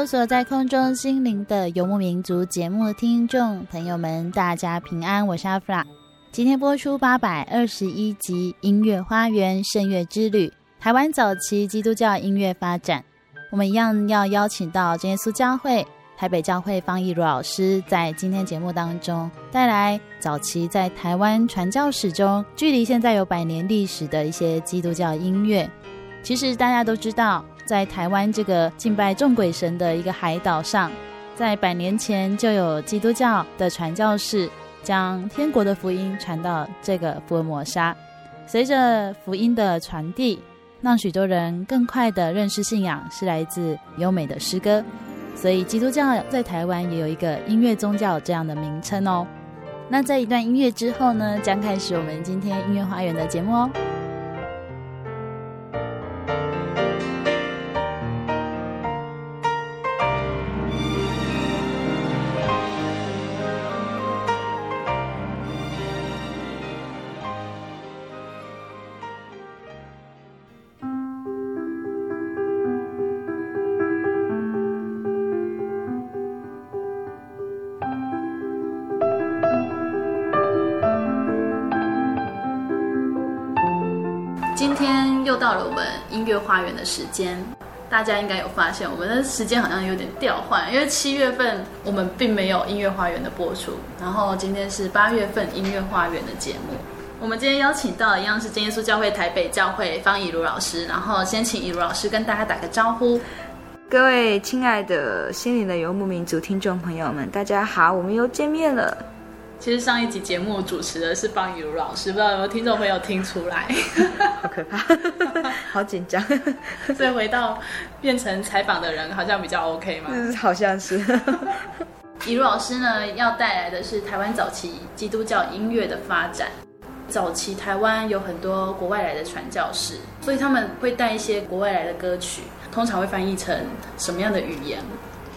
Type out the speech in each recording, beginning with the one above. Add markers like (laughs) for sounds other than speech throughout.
搜索在空中心灵的游牧民族节目听众朋友们，大家平安，我是阿弗拉。今天播出八百二十一集《音乐花园圣乐之旅》，台湾早期基督教音乐发展。我们一样要邀请到真耶稣教会台北教会方义儒老师，在今天节目当中带来早期在台湾传教史中，距离现在有百年历史的一些基督教音乐。其实大家都知道。在台湾这个敬拜众鬼神的一个海岛上，在百年前就有基督教的传教士将天国的福音传到这个福尔摩沙。随着福音的传递，让许多人更快地认识信仰是来自优美的诗歌。所以基督教在台湾也有一个音乐宗教这样的名称哦。那在一段音乐之后呢，将开始我们今天音乐花园的节目哦。音乐花园的时间，大家应该有发现，我们的时间好像有点调换，因为七月份我们并没有音乐花园的播出，然后今天是八月份音乐花园的节目。我们今天邀请到一样是真耶稣教会台北教会方义儒老师，然后先请义儒老师跟大家打个招呼。各位亲爱的心灵的游牧民族听众朋友们，大家好，我们又见面了。其实上一集节目主持的是方义儒老师，不知道有没有听众朋友听出来？(laughs) 好可怕，(laughs) 好紧张。(laughs) 所以回到变成采访的人，好像比较 OK 吗？嗯，好像是。义儒老师呢，要带来的是台湾早期基督教音乐的发展。早期台湾有很多国外来的传教士，所以他们会带一些国外来的歌曲，通常会翻译成什么样的语言？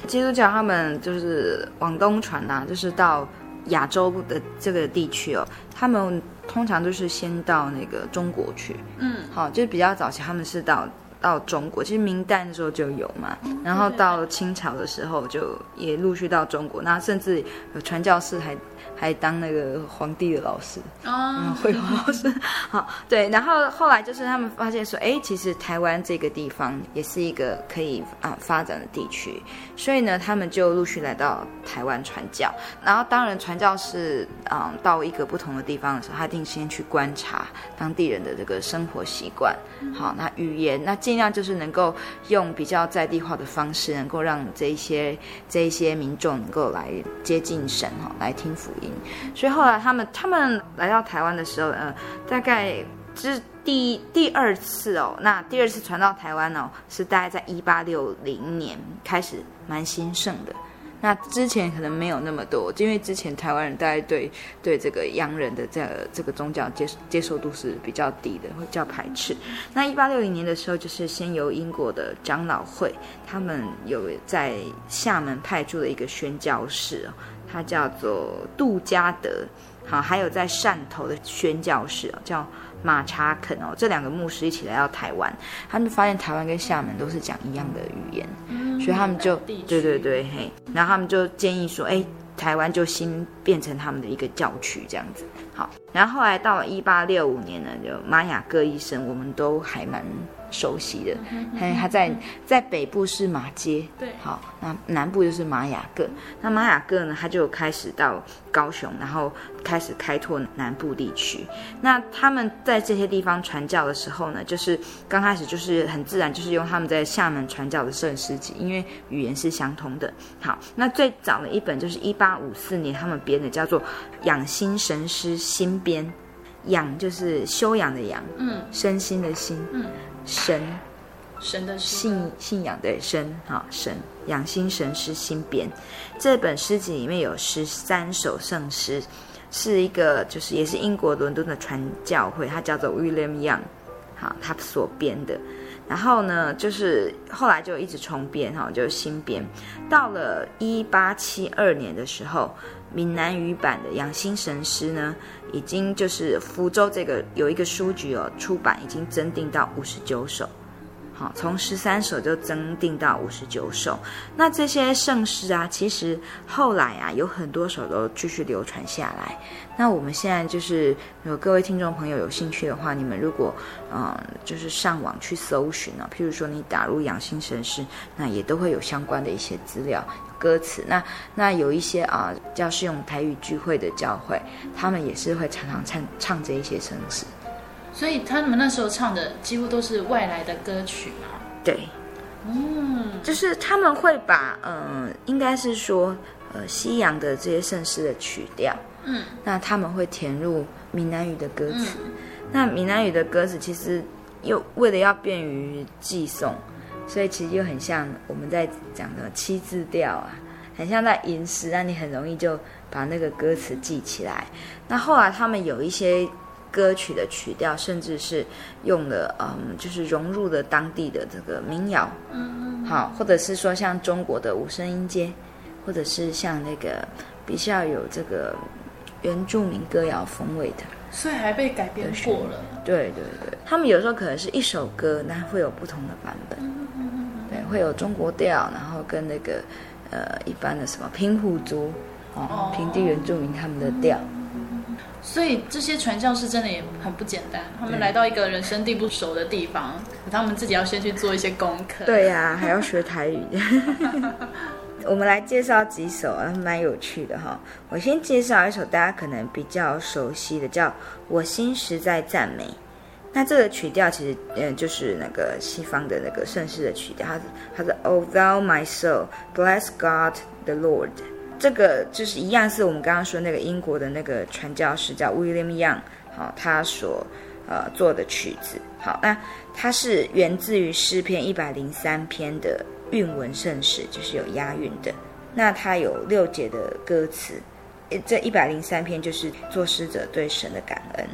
基督教他们就是往东传呐、啊，就是到。亚洲的这个地区哦，他们通常都是先到那个中国去，嗯，好，就是比较早期，他们是到到中国，其实明代的时候就有嘛，然后到清朝的时候就也陆续到中国，那甚至有传教士还。还当那个皇帝的老师哦，嗯，绘画老师，(laughs) 好，对，然后后来就是他们发现说，哎，其实台湾这个地方也是一个可以啊发展的地区，所以呢，他们就陆续来到台湾传教。然后当然传教士啊、嗯、到一个不同的地方的时候，他一定先去观察当地人的这个生活习惯，好，那语言，那尽量就是能够用比较在地化的方式，能够让这一些这一些民众能够来接近神哈，来听福所以后来他们他们来到台湾的时候，呃，大概之第第二次哦。那第二次传到台湾哦，是大概在一八六零年开始蛮兴盛的。那之前可能没有那么多，因为之前台湾人大概对对这个洋人的这个这个宗教接接受度是比较低的，会较排斥。那一八六零年的时候，就是先由英国的长老会，他们有在厦门派驻了一个宣教士，他叫做杜嘉德。好，还有在汕头的宣教士哦，叫马查肯哦，这两个牧师一起来到台湾，他们发现台湾跟厦门都是讲一样的语言，嗯、所以他们就对对对嘿，然后他们就建议说，哎，台湾就新变成他们的一个教区这样子。好，然后后来到了一八六五年呢，就玛雅各医生，我们都还蛮熟悉的，还、嗯、他在在北部是马街，对，好，那南部就是玛雅各。那玛雅各呢，他就开始到高雄，然后开始开拓南部地区。那他们在这些地方传教的时候呢，就是刚开始就是很自然，就是用他们在厦门传教的圣诗集，因为语言是相通的。好，那最早的一本就是一八五四年他们编的，叫做《养心神诗新编》，养就是修养的养，嗯，身心的心，嗯。神，神的信信仰的神，哈，神养心神诗新编，这本诗集里面有十三首圣诗，是一个就是也是英国伦敦的传教会，他叫做 William Young，好，他所编的。然后呢，就是后来就一直重编，哈，就是新编。到了一八七二年的时候，闽南语版的养心神诗呢，已经就是福州这个有一个书局哦，出版已经增订到五十九首。好，从十三首就增订到五十九首。那这些圣诗啊，其实后来啊，有很多首都继续流传下来。那我们现在就是有各位听众朋友有兴趣的话，你们如果嗯，就是上网去搜寻啊，譬如说你打入养心神诗，那也都会有相关的一些资料、歌词。那那有一些啊，叫是用台语聚会的教会，他们也是会常常唱唱这一些圣诗。所以他们那时候唱的几乎都是外来的歌曲嘛？对，嗯，就是他们会把，嗯、呃，应该是说，呃，西洋的这些盛世的曲调，嗯，那他们会填入闽南语的歌词。嗯、那闽南语的歌词其实又为了要便于寄送，所以其实又很像我们在讲的七字调啊，很像在吟诗，让你很容易就把那个歌词记起来。那后来他们有一些。歌曲的曲调，甚至是用了，嗯，就是融入了当地的这个民谣，嗯，好，或者是说像中国的五声音阶，或者是像那个比较有这个原住民歌谣风味的，所以还被改编过了。对对对，他们有时候可能是一首歌，那会有不同的版本，对，会有中国调，然后跟那个呃一般的什么平埔族，哦，平地原住民他们的调。所以这些传教士真的也很不简单，他们来到一个人生地不熟的地方，他们自己要先去做一些功课。对呀、啊，(laughs) 还要学台语。(laughs) 我们来介绍几首啊，蛮有趣的哈。我先介绍一首大家可能比较熟悉的，叫《我心实在赞美》。那这个曲调其实嗯，就是那个西方的那个圣诗的曲调，它是它是 Oh thou my soul, bless God the Lord。这个就是一样，是我们刚刚说那个英国的那个传教士叫 William Young，好，他所呃做的曲子。好，那它是源自于诗篇一百零三篇的韵文圣诗，就是有押韵的。那它有六节的歌词，这一百零三篇就是作诗者对神的感恩。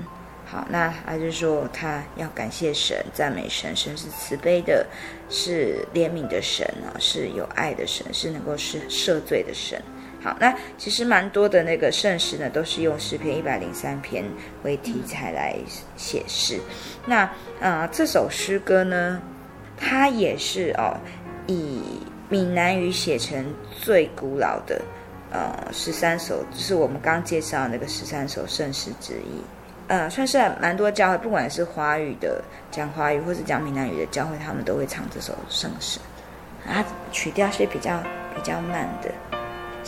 好，那他就说他要感谢神，赞美神，神是慈悲的，是怜悯的神啊，是有爱的神，是能够是赦罪的神。好，那其实蛮多的那个圣诗呢，都是用诗篇一百零三篇为题材来写诗。那、呃，这首诗歌呢，它也是哦，以闽南语写成最古老的呃十三首，就是我们刚介绍那个十三首圣诗之一。呃，算是蛮多教会，不管是华语的讲华语，或是讲闽南语的教会，他们都会唱这首圣诗。啊，曲调是比较比较慢的。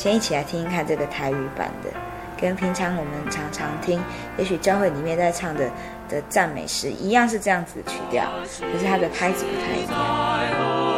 先一起来听一看这个台语版的，跟平常我们常常听，也许教会里面在唱的的赞美诗一样，是这样子的曲调，可是它的拍子不太一样。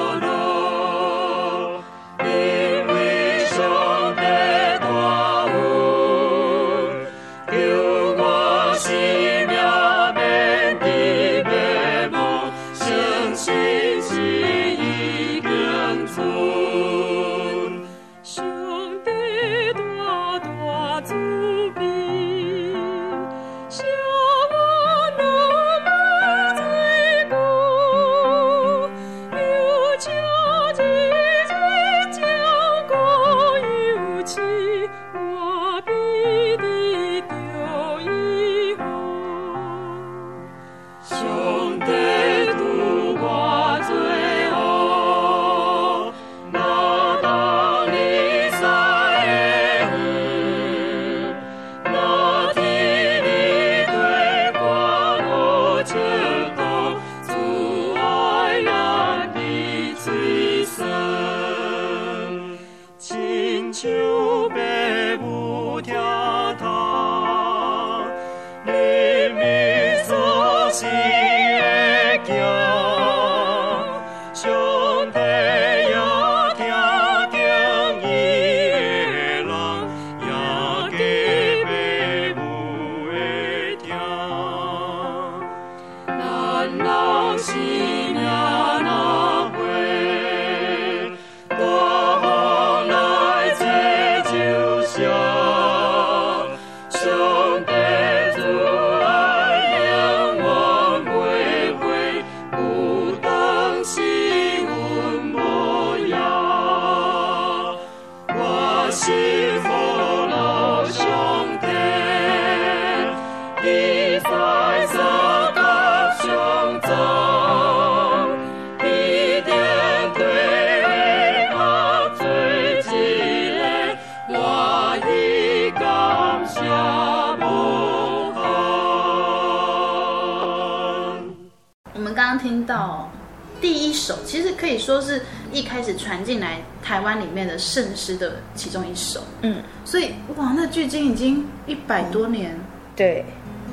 说是一开始传进来台湾里面的圣诗的其中一首，嗯，所以哇，那距今已经一百多年，嗯、对，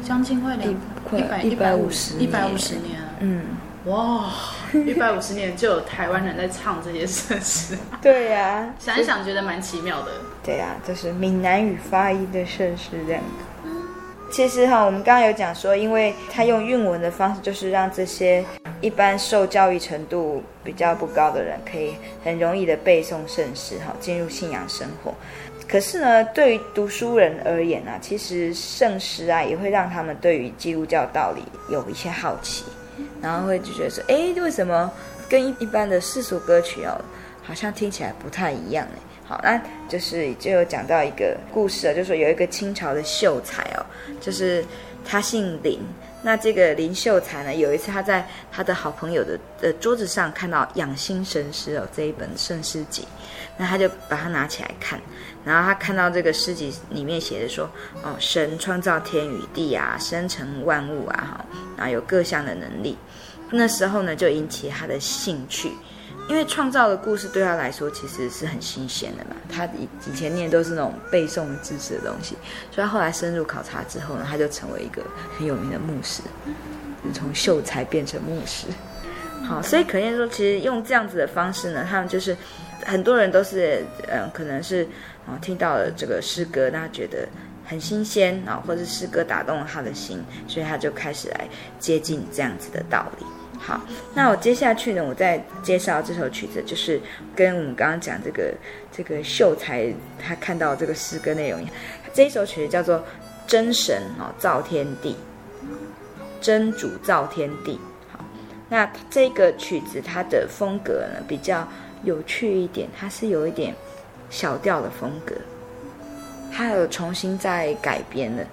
将近快两一百一百五十一百五十年，嗯，哇，一百五十年就有台湾人在唱这些圣诗，(laughs) 对呀、啊，想一想觉得蛮奇妙的，对呀、啊，就是闽南语发音的圣诗这样。其实哈，我们刚刚有讲说，因为他用韵文的方式，就是让这些一般受教育程度比较不高的人，可以很容易的背诵圣诗，哈，进入信仰生活。可是呢，对于读书人而言啊，其实圣诗啊，也会让他们对于基督教道理有一些好奇，然后会就觉得说，哎，为什么跟一般的世俗歌曲哦，好像听起来不太一样呢？好，那就是就有讲到一个故事啊，就是说有一个清朝的秀才哦，就是他姓林。那这个林秀才呢，有一次他在他的好朋友的呃桌子上看到《养心神师》哦这一本圣诗集，那他就把它拿起来看，然后他看到这个诗集里面写的说，哦，神创造天与地啊，生成万物啊，哈，然后有各项的能力，那时候呢就引起他的兴趣。因为创造的故事对他来说其实是很新鲜的嘛，他以以前念都是那种背诵知识的东西，所以他后来深入考察之后呢，他就成为一个很有名的牧师，从秀才变成牧师。好，所以可见说，其实用这样子的方式呢，他们就是很多人都是嗯，可能是啊听到了这个诗歌，他觉得很新鲜啊，或者是诗歌打动了他的心，所以他就开始来接近这样子的道理。好，那我接下去呢，我再介绍这首曲子，就是跟我们刚刚讲这个这个秀才他看到这个诗歌内容一样，这一首曲子叫做《真神哦造天地》，真主造天地。好，那这个曲子它的风格呢比较有趣一点，它是有一点小调的风格，它有重新再改编的。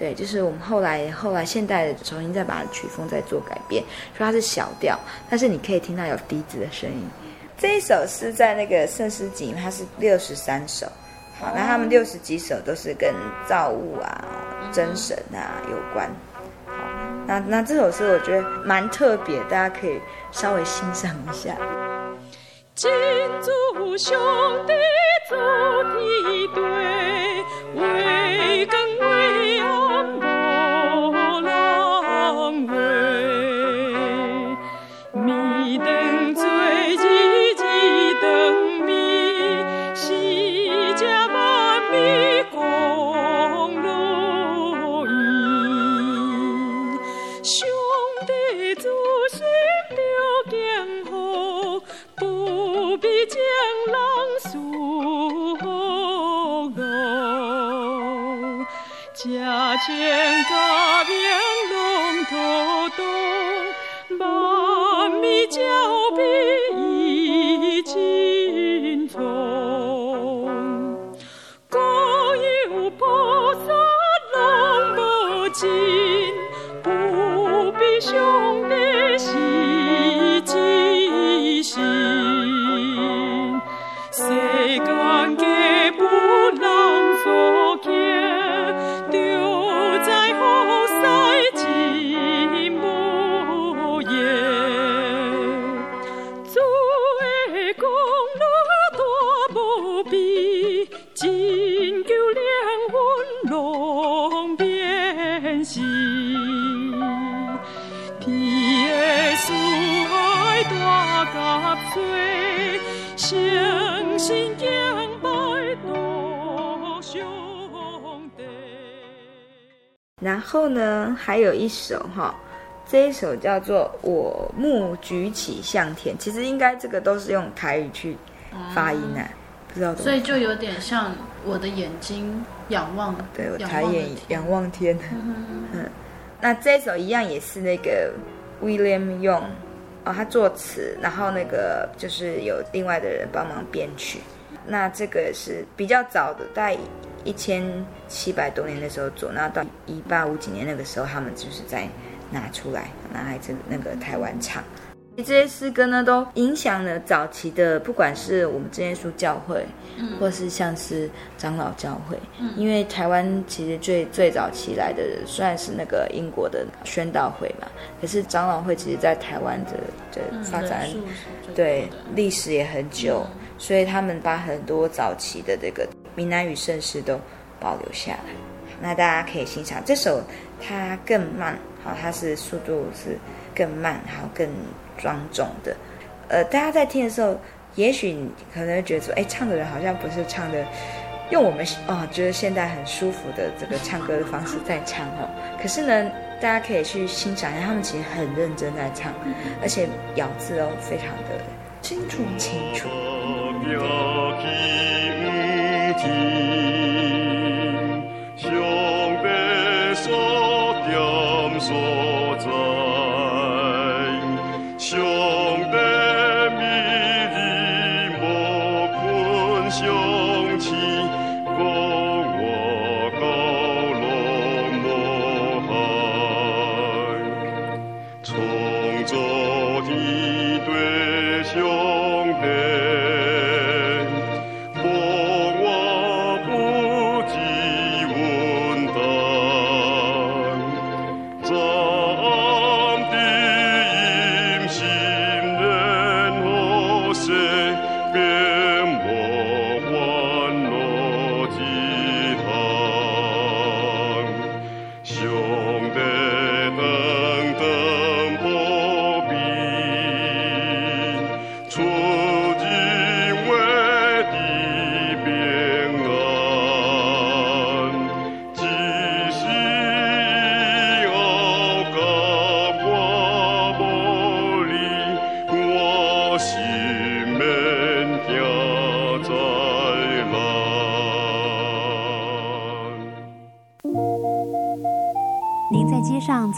对，就是我们后来后来现代的重新再把曲风再做改变，说它是小调，但是你可以听到有笛子的声音。这一首是在那个圣诗集，它是六十三首。好，那他们六十几首都是跟造物啊、真神啊有关。好，那那这首诗我觉得蛮特别，大家可以稍微欣赏一下。金主上帝造天地，还有一首哈，这一首叫做《我目举起向天》，其实应该这个都是用台语去发音啊，嗯、不知道。所以就有点像我的眼睛仰望，对，我抬眼仰望天。嗯，嗯，那这一首一样也是那个 William Young 哦，他作词，然后那个就是有另外的人帮忙编曲。那这个是比较早的，在一千七百多年的时候做，然后到一八五几年那个时候，他们就是在拿出来，拿来这那个台湾唱。这些诗歌呢，都影响了早期的，不管是我们这些书教会，嗯，或是像是长老教会，嗯，因为台湾其实最最早期来的算是那个英国的宣道会嘛，可是长老会其实在台湾的的发展，嗯、对历史也很久。嗯所以他们把很多早期的这个闽南语盛世都保留下来，那大家可以欣赏这首，它更慢，好，它是速度是更慢，然后更庄重的。呃，大家在听的时候，也许可能觉得说，哎，唱的人好像不是唱的用我们哦觉得现在很舒服的这个唱歌的方式在唱哦。可是呢，大家可以去欣赏一下，他们其实很认真在唱，而且咬字哦非常的清楚清楚。点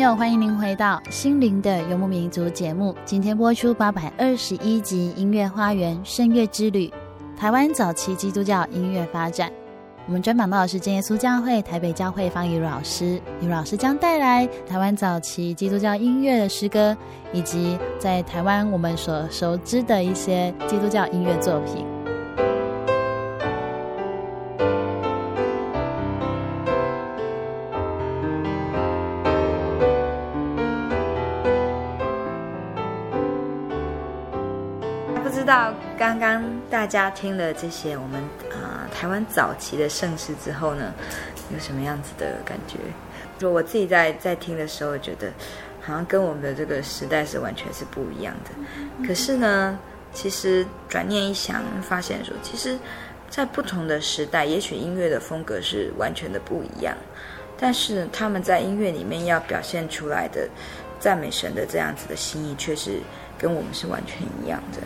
友，欢迎您回到《心灵的游牧民族》节目。今天播出八百二十一集《音乐花园声乐之旅》，台湾早期基督教音乐发展。我们专访到的是真耶稣教会台北教会方宇老师，以如老师将带来台湾早期基督教音乐的诗歌，以及在台湾我们所熟知的一些基督教音乐作品。刚刚大家听了这些我们啊、呃、台湾早期的盛世之后呢，有什么样子的感觉？就我自己在在听的时候，觉得好像跟我们的这个时代是完全是不一样的。可是呢，其实转念一想，发现说，其实，在不同的时代，也许音乐的风格是完全的不一样，但是他们在音乐里面要表现出来的赞美神的这样子的心意，却是跟我们是完全一样的。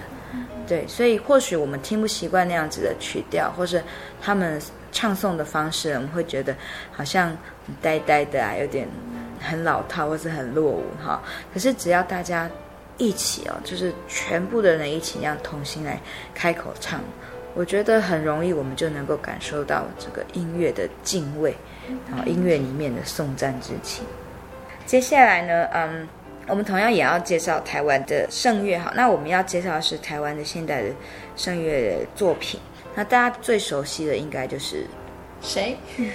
对，所以或许我们听不习惯那样子的曲调，或是他们唱诵的方式，我们会觉得好像呆呆的啊，有点很老套，或是很落伍哈。可是只要大家一起哦，就是全部的人一起这样同心来开口唱，我觉得很容易，我们就能够感受到这个音乐的敬畏，然后音乐里面的颂赞之情。接下来呢，嗯。我们同样也要介绍台湾的圣乐，好，那我们要介绍的是台湾的现代的圣乐作品。那大家最熟悉的应该就是谁？(laughs)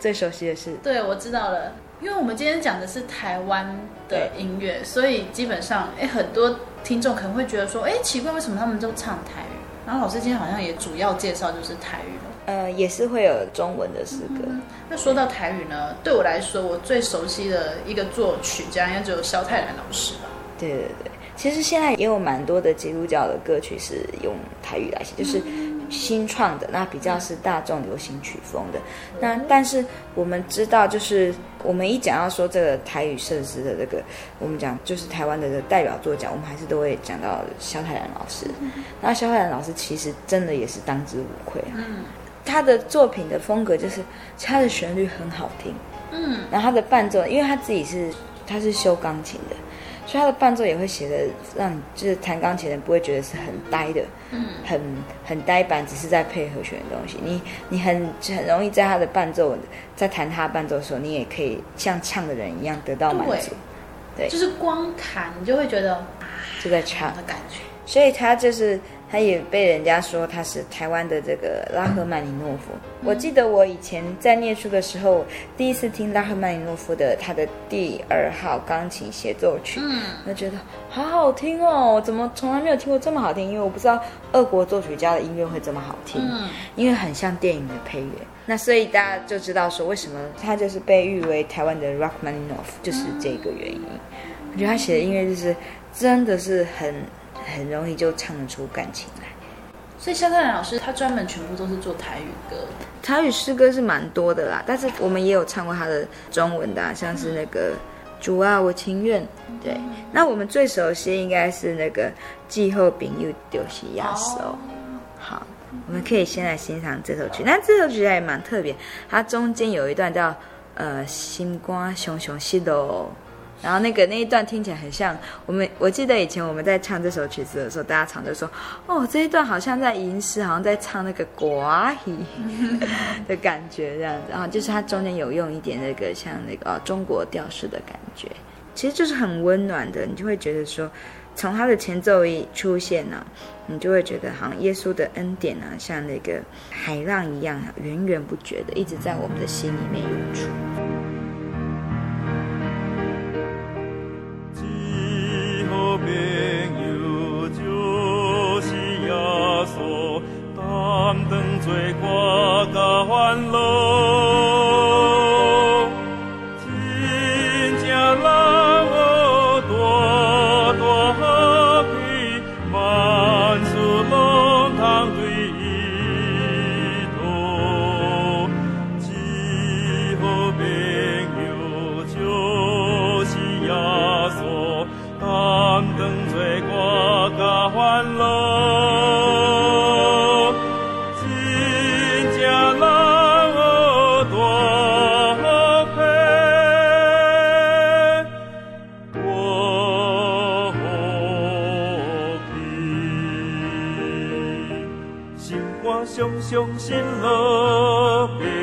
最熟悉的是？(laughs) 对，我知道了，因为我们今天讲的是台湾的音乐，所以基本上，哎，很多听众可能会觉得说，哎，奇怪，为什么他们都唱台语？然后老师今天好像也主要介绍就是台语了。呃，也是会有中文的诗歌。嗯。那说到台语呢，对我来说，我最熟悉的一个作曲家应该只有萧泰然老师吧。对对对，其实现在也有蛮多的基督教的歌曲是用台语来写，就是。新创的那比较是大众流行曲风的，那但是我们知道，就是我们一讲到说这个台语圣诗的这个，我们讲就是台湾的这个代表作奖，我们还是都会讲到萧泰然老师。那萧泰然老师其实真的也是当之无愧啊，他的作品的风格就是他的旋律很好听，嗯，然后他的伴奏，因为他自己是他是修钢琴的。所以他的伴奏也会写的让你就是弹钢琴的人不会觉得是很呆的，嗯，很很呆板，只是在配合弦的东西。你你很很容易在他的伴奏，在弹他的伴奏的时候，你也可以像唱的人一样得到满足。对，对就是光弹你就会觉得就在唱的感觉。所以他就是。他也被人家说他是台湾的这个拉赫曼尼诺夫。我记得我以前在念书的时候，第一次听拉赫曼尼诺夫的他的第二号钢琴协奏曲，嗯，我觉得好好听哦，怎么从来没有听过这么好听？因为我不知道俄国作曲家的音乐会这么好听，嗯，因为很像电影的配乐。那所以大家就知道说，为什么他就是被誉为台湾的 Rachmaninoff，就是这个原因。我觉得他写的音乐就是真的是很。很容易就唱得出感情来，所以肖泰然老师他专门全部都是做台语歌，台语诗歌是蛮多的啦，但是我们也有唱过他的中文的，啊，像是那个、嗯、主啊我情愿，对，嗯、那我们最熟悉应该是那个季后饼又丢西亚手，哦、好，我们可以先来欣赏这首曲，那这首曲还蛮特别，它中间有一段叫呃心肝熊熊西的。然后那个那一段听起来很像我们，我记得以前我们在唱这首曲子的时候，大家常就说：“哦，这一段好像在吟诗，好像在唱那个国语 (laughs) 的感觉这样子。”然后就是它中间有用一点那个像那个、哦、中国调式的感觉，其实就是很温暖的。你就会觉得说，从它的前奏一出现呢、啊，你就会觉得好像耶稣的恩典啊，像那个海浪一样、啊，源源不绝的一直在我们的心里面涌出。朋友就是耶稣 Chúa 家欢乐。等罪过。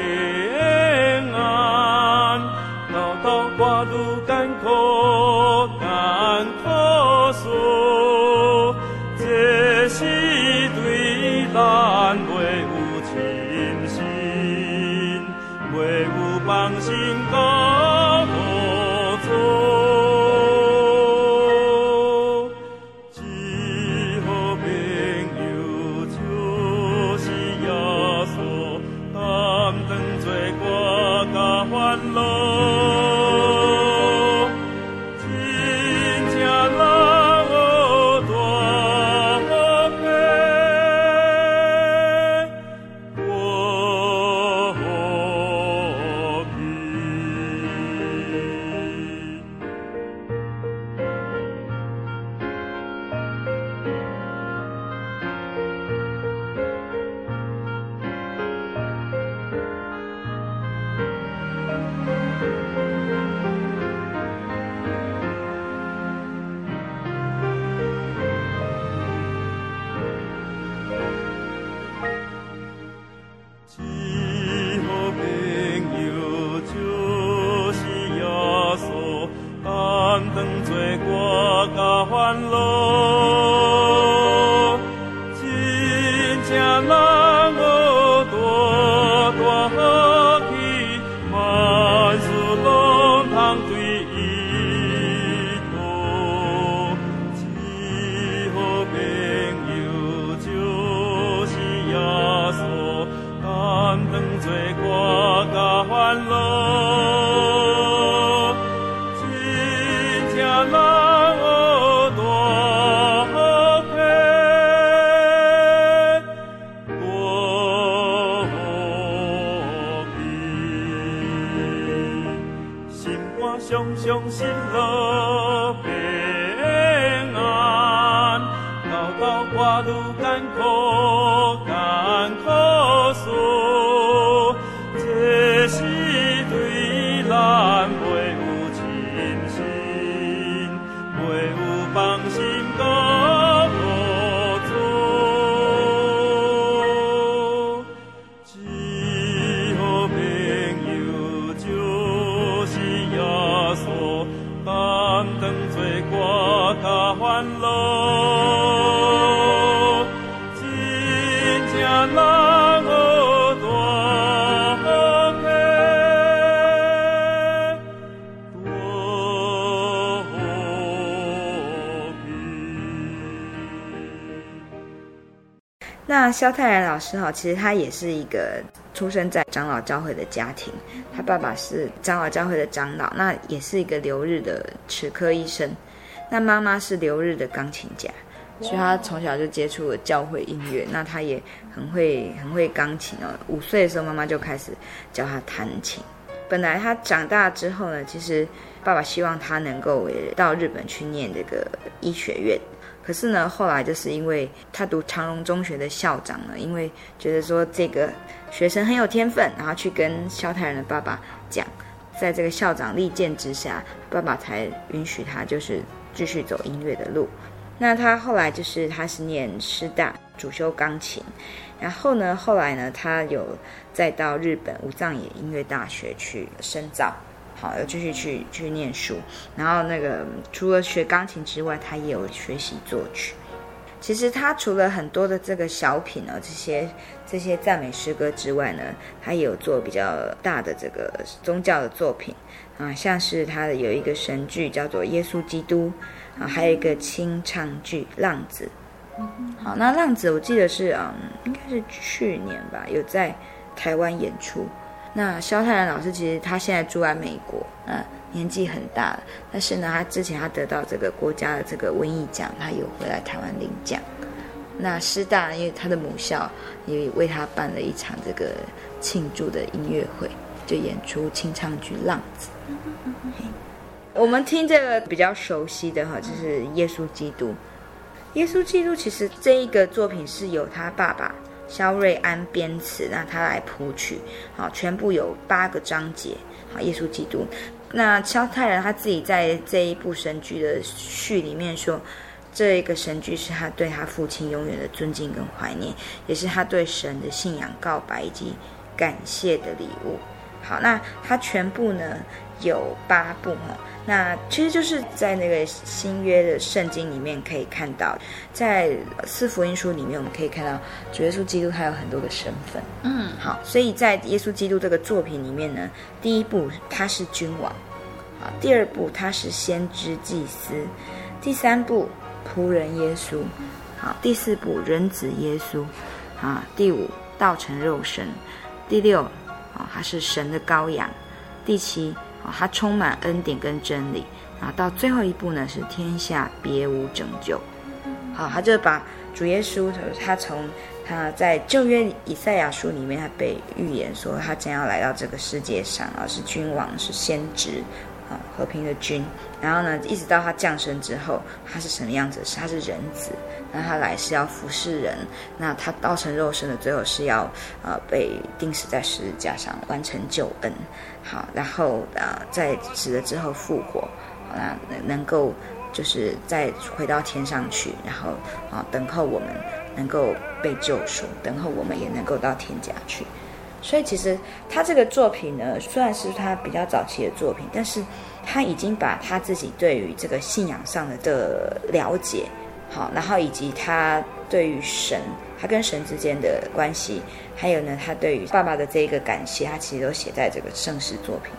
肖泰然老师哈，其实他也是一个出生在长老教会的家庭，他爸爸是长老教会的长老，那也是一个留日的齿科医生，那妈妈是留日的钢琴家，所以他从小就接触了教会音乐，那他也很会很会钢琴哦。五岁的时候，妈妈就开始教他弹琴。本来他长大之后呢，其实爸爸希望他能够到日本去念这个医学院。可是呢，后来就是因为他读长荣中学的校长呢，因为觉得说这个学生很有天分，然后去跟萧泰然的爸爸讲，在这个校长力荐之下，爸爸才允许他就是继续走音乐的路。那他后来就是他是念师大，主修钢琴，然后呢，后来呢，他有再到日本武藏野音乐大学去深造。好，又继续去去念书，然后那个除了学钢琴之外，他也有学习作曲。其实他除了很多的这个小品呢，这些这些赞美诗歌之外呢，他也有做比较大的这个宗教的作品啊，像是他的有一个神剧叫做《耶稣基督》啊，还有一个清唱剧《浪子》。好，那《浪子》我记得是嗯，应该是去年吧，有在台湾演出。那萧泰然老师其实他现在住在美国，嗯，年纪很大了，但是呢，他之前他得到这个国家的这个文艺奖，他有回来台湾领奖。那师大因为他的母校也为他办了一场这个庆祝的音乐会，就演出清唱剧《浪子》。我们听这个比较熟悉的哈，就是《耶稣基督》。《耶稣基督》其实这一个作品是由他爸爸。萧瑞安编词，那他来谱曲，好，全部有八个章节，好，耶稣基督。那萧泰然他自己在这一部神剧的序里面说，这一个神剧是他对他父亲永远的尊敬跟怀念，也是他对神的信仰告白以及感谢的礼物。好，那他全部呢有八部哈。那其实就是在那个新约的圣经里面可以看到，在四福音书里面我们可以看到，主耶稣基督他有很多个身份。嗯，好，所以在耶稣基督这个作品里面呢，第一部他是君王，好，第二部他是先知祭司，第三部仆人耶稣，好，第四部人子耶稣，啊，第五道成肉身，第六啊他是神的羔羊。第七啊，它充满恩典跟真理。啊到最后一步呢，是天下别无拯救。好，他就把主耶稣，他从他在旧约以赛亚书里面，他被预言说他将要来到这个世界上啊，是君王，是先知，和平的君。然后呢，一直到他降生之后，他是什么样子？他是人子，那他来是要服侍人。那他道成肉身的最后是要呃被钉死在十字架上，完成救恩。好，然后呃在死了之后复活。啊，能够就是再回到天上去，然后啊，等候我们能够被救赎，等候我们也能够到天家去。所以其实他这个作品呢，虽然是他比较早期的作品，但是他已经把他自己对于这个信仰上的的了解，好，然后以及他对于神，他跟神之间的关系，还有呢，他对于爸爸的这一个感谢，他其实都写在这个盛世作品。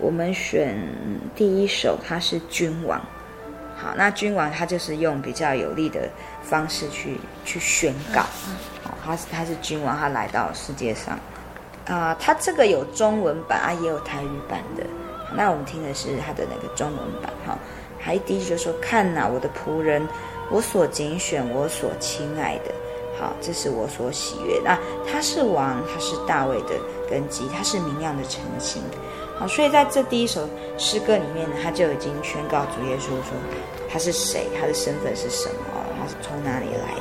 我们选第一首，他是君王。好，那君王他就是用比较有力的方式去去宣告。哦，他是他是君王，他来到世界上。啊、呃，他这个有中文版啊，也有台语版的。那我们听的是他的那个中文版。哈，还第一句就说：“看呐、我的仆人，我所拣选，我所亲爱的。好，这是我所喜悦。那他是王，他是大卫的根基，他是明亮的晨星。”好，所以在这第一首诗歌里面呢，他就已经宣告主耶稣说他是谁，他的身份是什么，他是从哪里来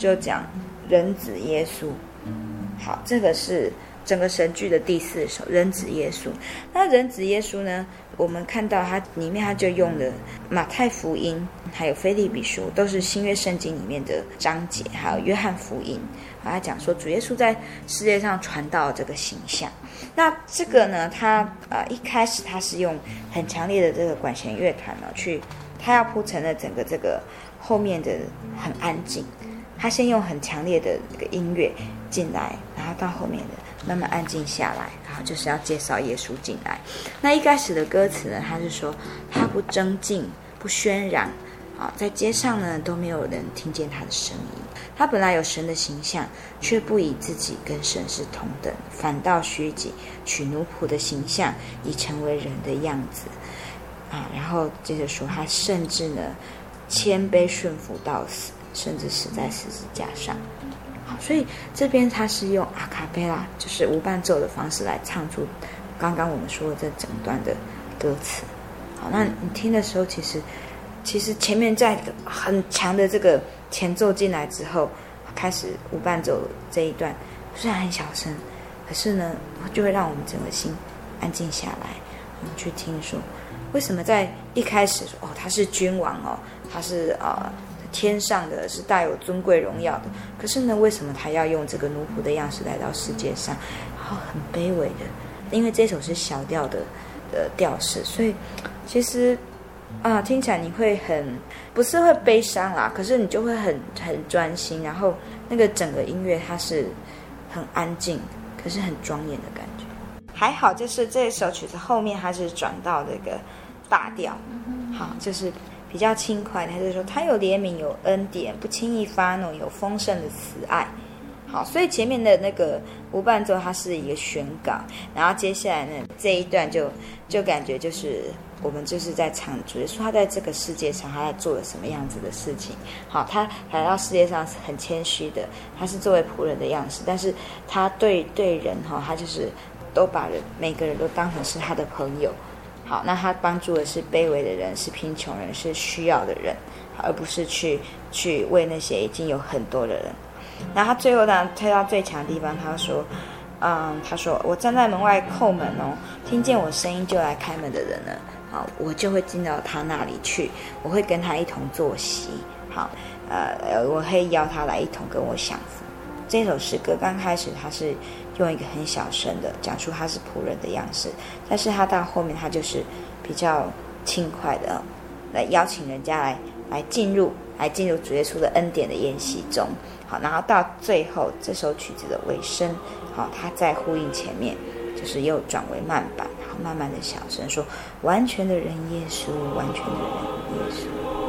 就讲人子耶稣。好，这个是整个神剧的第四首，人子耶稣。那人子耶稣呢，我们看到它里面，它就用了马太福音，还有腓利比书，都是新约圣经里面的章节，还有约翰福音，把它讲说主耶稣在世界上传道这个形象。那这个呢，他呃一开始他是用很强烈的这个管弦乐团呢，去他要铺成了整个这个。后面的很安静，他先用很强烈的这个音乐进来，然后到后面的慢慢安静下来，然后就是要介绍耶稣进来。那一开始的歌词呢，他是说他不争竞，不喧嚷，啊，在街上呢都没有人听见他的声音。他本来有神的形象，却不以自己跟神是同等，反倒虚己，取奴仆的形象，以成为人的样子。啊，然后接着说他甚至呢。谦卑顺服到死，甚至死在十字架上。好所以这边他是用阿卡贝拉，就是无伴奏的方式来唱出刚刚我们说的这整段的歌词。好，那你听的时候，其实其实前面在很强的这个前奏进来之后，开始无伴奏这一段，虽然很小声，可是呢，就会让我们整个心安静下来，我们去听说为什么在一开始说哦，他是君王哦，他是。呃天上的是带有尊贵荣耀的，可是呢，为什么他要用这个奴仆的样式来到世界上？然后很卑微的，因为这首是小调的的调式，所以其实啊，听起来你会很不是会悲伤啦，可是你就会很很专心，然后那个整个音乐它是很安静，可是很庄严的感觉。还好，就是这首曲子后面它是转到这个大调，好，就是。比较轻快，他就说他有怜悯，有恩典，不轻易发怒，有丰盛的慈爱。好，所以前面的那个无伴奏，它是一个宣告，然后接下来呢这一段就就感觉就是我们就是在唱主，说他在这个世界上他在做了什么样子的事情。好，他来到世界上是很谦虚的，他是作为仆人的样式，但是他对对人哈，他就是都把人每个人都当成是他的朋友。好，那他帮助的是卑微的人，是贫穷人，是需要的人，而不是去去为那些已经有很多的人。那他最后呢，推到最强地方，他说：“嗯，他说我站在门外叩门哦，听见我声音就来开门的人呢，好，我就会进到他那里去，我会跟他一同坐席。好，呃，我会邀他来一同跟我享福。这首诗歌刚开始，他是。”用一个很小声的讲述他是仆人的样式，但是他到后面他就是比较轻快的来邀请人家来来进入来进入主耶稣的恩典的宴席中，好，然后到最后这首曲子的尾声，好，他在呼应前面，就是又转为慢板，然后慢慢的小声说：完全的人耶稣，完全的人耶稣。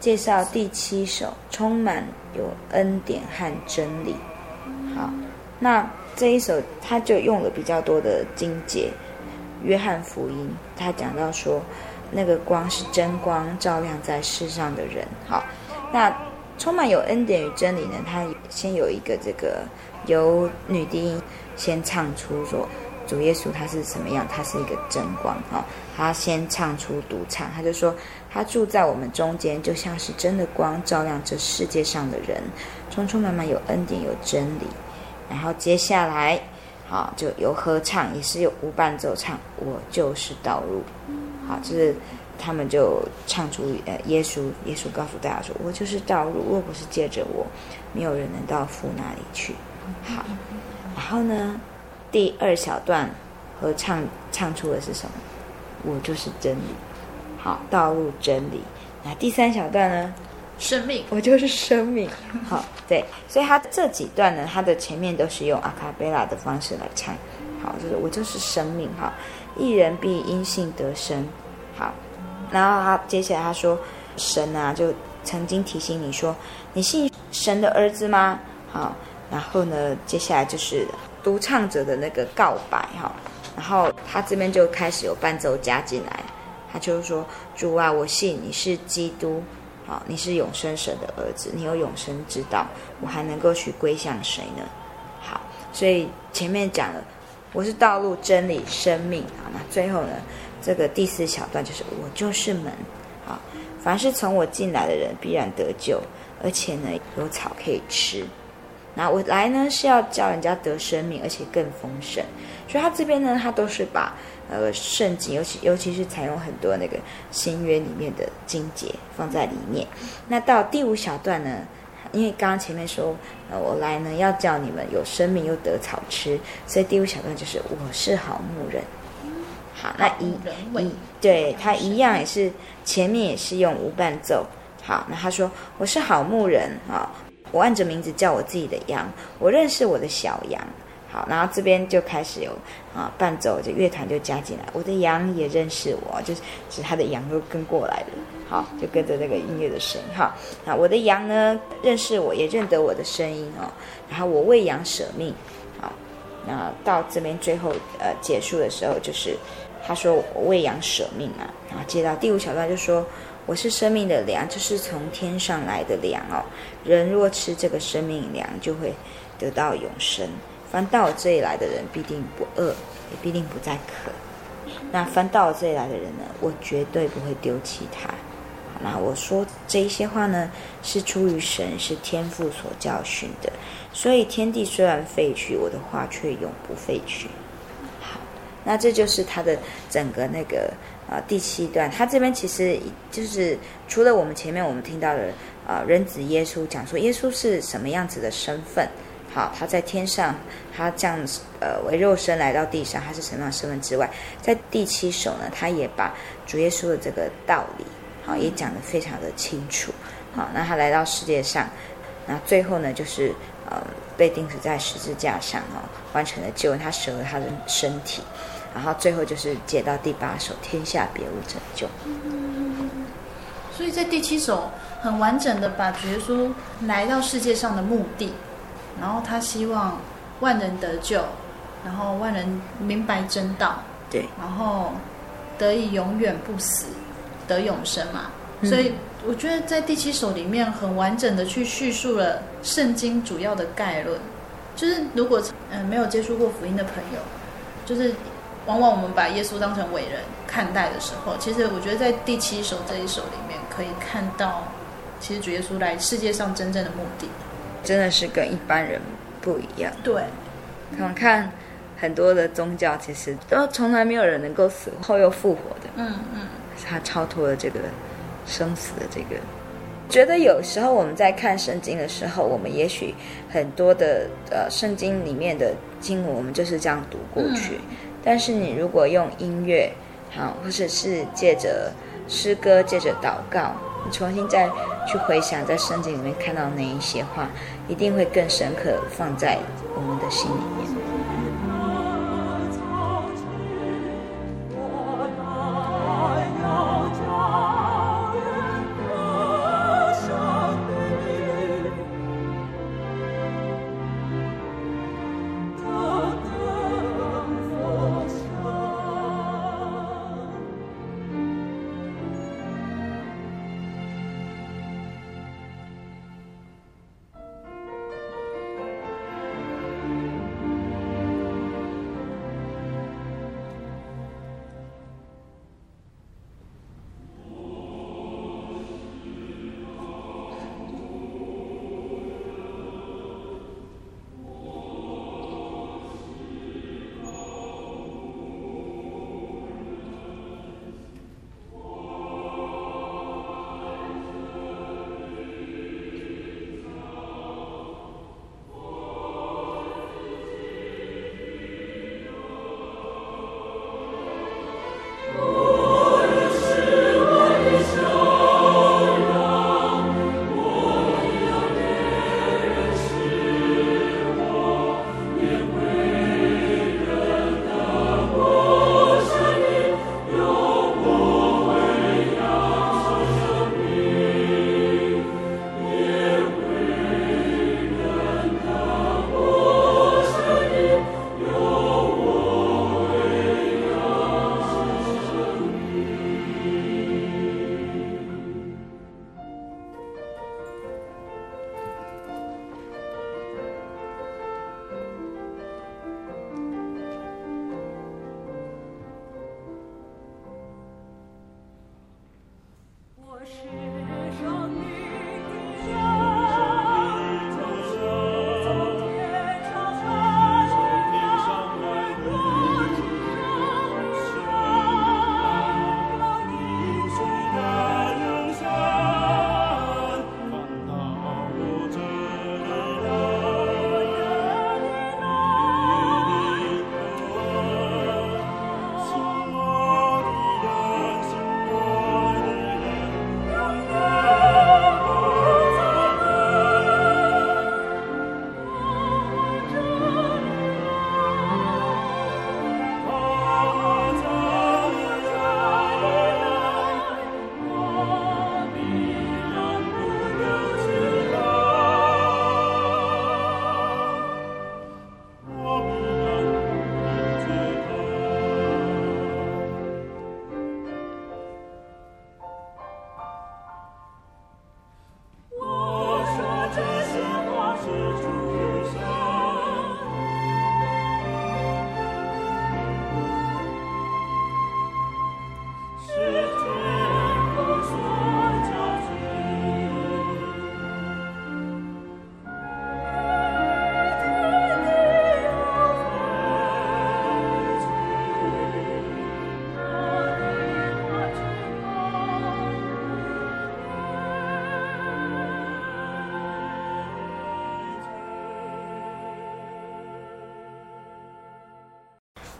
介绍第七首，充满有恩典和真理。好，那这一首他就用了比较多的经节。约翰福音他讲到说，那个光是真光，照亮在世上的人。好，那充满有恩典与真理呢？他先有一个这个由女低音先唱出说。主耶稣他是什么样？他是一个真光哈。他先唱出独唱，他就说他住在我们中间，就像是真的光，照亮这世界上的人，充充满满有恩典有真理。然后接下来，好就有合唱，也是有无伴奏唱。我就是道路，好，就是他们就唱出呃耶稣，耶稣告诉大家说，我就是道路，若不是借着我，没有人能到父那里去。好，然后呢？第二小段合唱唱出的是什么？我就是真理，好，道路真理。那第三小段呢？生命，我就是生命。好，对，所以他这几段呢，他的前面都是用阿卡贝拉的方式来唱。好，就是我就是生命。哈，一人必因信得生。好，然后他接下来他说，神啊，就曾经提醒你说，你信神的儿子吗？好，然后呢，接下来就是。独唱者的那个告白哈，然后他这边就开始有伴奏加进来，他就是说：“主啊，我信你是基督，好，你是永生神的儿子，你有永生之道，我还能够去归向谁呢？”好，所以前面讲了我是道路、真理、生命，好，那最后呢，这个第四小段就是我就是门，好，凡是从我进来的人必然得救，而且呢有草可以吃。那我来呢是要叫人家得生命，而且更丰盛。所以他这边呢，他都是把呃圣经，尤其尤其是采用很多那个新约里面的经节放在里面。那到第五小段呢，因为刚刚前面说，呃，我来呢要叫你们有生命又得草吃，所以第五小段就是我是好牧人。好，那一一对他一样也是前面也是用无伴奏。好，那他说我是好牧人啊。我按着名字叫我自己的羊，我认识我的小羊。好，然后这边就开始有啊伴奏，就乐团就加进来。我的羊也认识我，就是是他的羊都跟过来了。好，就跟着那个音乐的声音。哈，那我的羊呢认识我，也认得我的声音哦。然后我为羊舍命。好，那到这边最后呃结束的时候，就是他说我为羊舍命啊。然后接到第五小段就说。我是生命的粮，就是从天上来的粮哦。人若吃这个生命粮，就会得到永生。凡到我这里来的人，必定不饿，也必定不再渴。那凡到我这里来的人呢，我绝对不会丢弃他。那我说这一些话呢，是出于神，是天父所教训的。所以天地虽然废去，我的话却永不废去。好，那这就是他的整个那个。啊，第七段，他这边其实就是除了我们前面我们听到的啊，人子耶稣讲说耶稣是什么样子的身份，好，他在天上，他这样呃为肉身来到地上，他是什么样的身份之外，在第七首呢，他也把主耶稣的这个道理，好，也讲得非常的清楚，好，那他来到世界上，那最后呢，就是呃被钉死在十字架上啊，完成了救恩，他舍了他的身体。然后最后就是接到第八首，天下别无拯救。所以在第七首很完整的把主耶稣来到世界上的目的，然后他希望万人得救，然后万人明白真道，对，然后得以永远不死，得永生嘛。所以我觉得在第七首里面很完整的去叙述了圣经主要的概论，就是如果嗯没有接触过福音的朋友，就是。往往我们把耶稣当成伟人看待的时候，其实我觉得在第七首这一首里面可以看到，其实主耶稣来世界上真正的目的，真的是跟一般人不一样。对，我们看很多的宗教，其实都从来没有人能够死后又复活的。嗯嗯，他超脱了这个生死的这个。觉得有时候我们在看圣经的时候，我们也许很多的呃圣经里面的经文，我们就是这样读过去。嗯但是你如果用音乐，好，或者是借着诗歌、借着祷告，你重新再去回想在圣经里面看到哪一些话，一定会更深刻放在我们的心里面。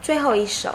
最后一首，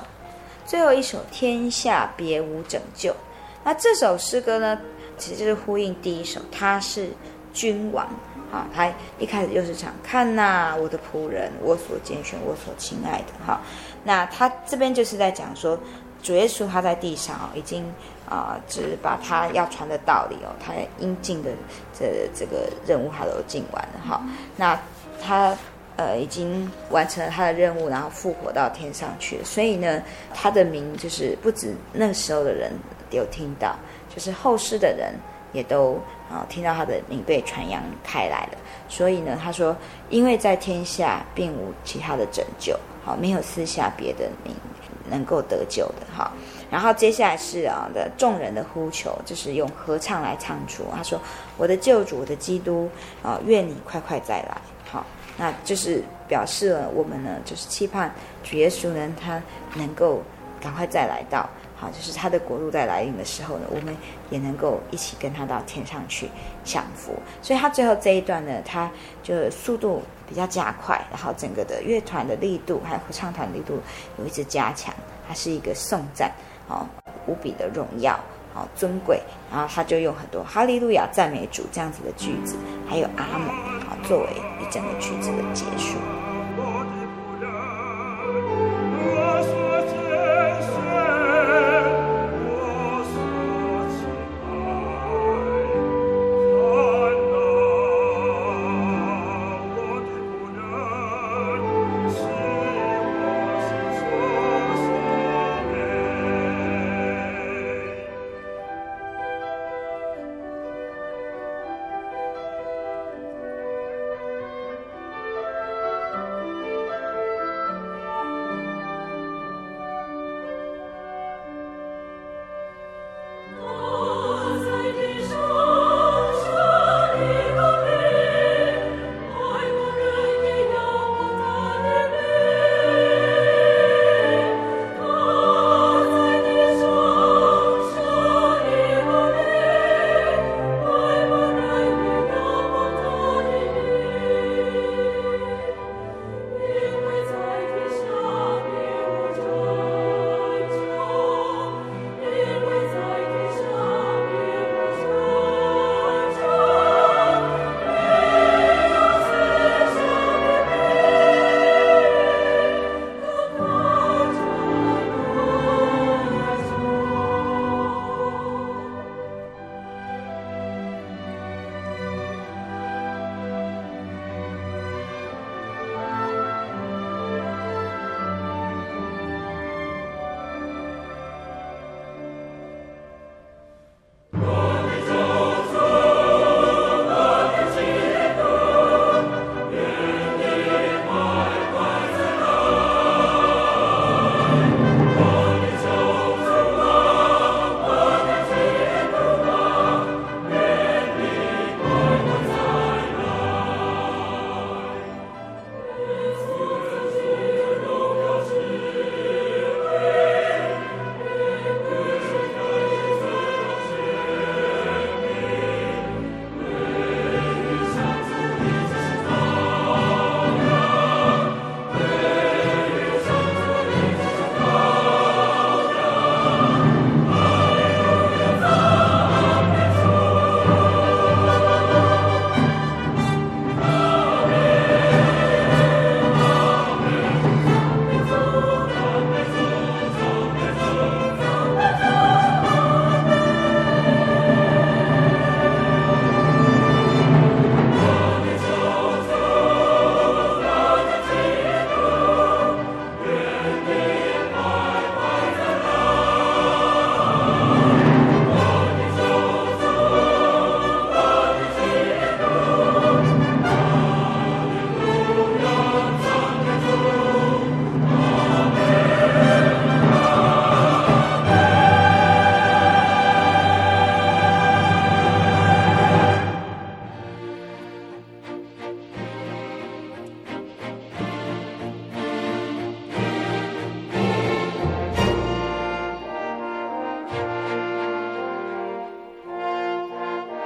最后一首“天下别无拯救”。那这首诗歌呢，其实就是呼应第一首，他是君王。啊，他一开始就是唱，看呐，我的仆人，我所拣选，我所亲爱的。哈，那他这边就是在讲说，主耶稣他在地上啊，已经啊，只把他要传的道理哦，他应尽的这这个任务他都尽完了。哈，那他呃已经完成了他的任务，然后复活到天上去了。所以呢，他的名就是不止那时候的人有听到，就是后世的人。也都啊听到他的名被传扬开来了，所以呢，他说，因为在天下并无其他的拯救，好，没有私下别的名能够得救的，哈。然后接下来是啊的众人的呼求，就是用合唱来唱出。他说：“我的救主，我的基督啊，愿你快快再来。”那就是表示了我们呢，就是期盼主耶稣呢，他能够赶快再来到。好，就是他的国度在来临的时候呢，我们也能够一起跟他到天上去享福。所以他最后这一段呢，他就速度比较加快，然后整个的乐团的力度还有合唱团力度有一直加强。它是一个颂赞，好，无比的荣耀，好尊贵。然后他就用很多哈利路亚赞美主这样子的句子，还有阿门，啊作为一整个句子的结束。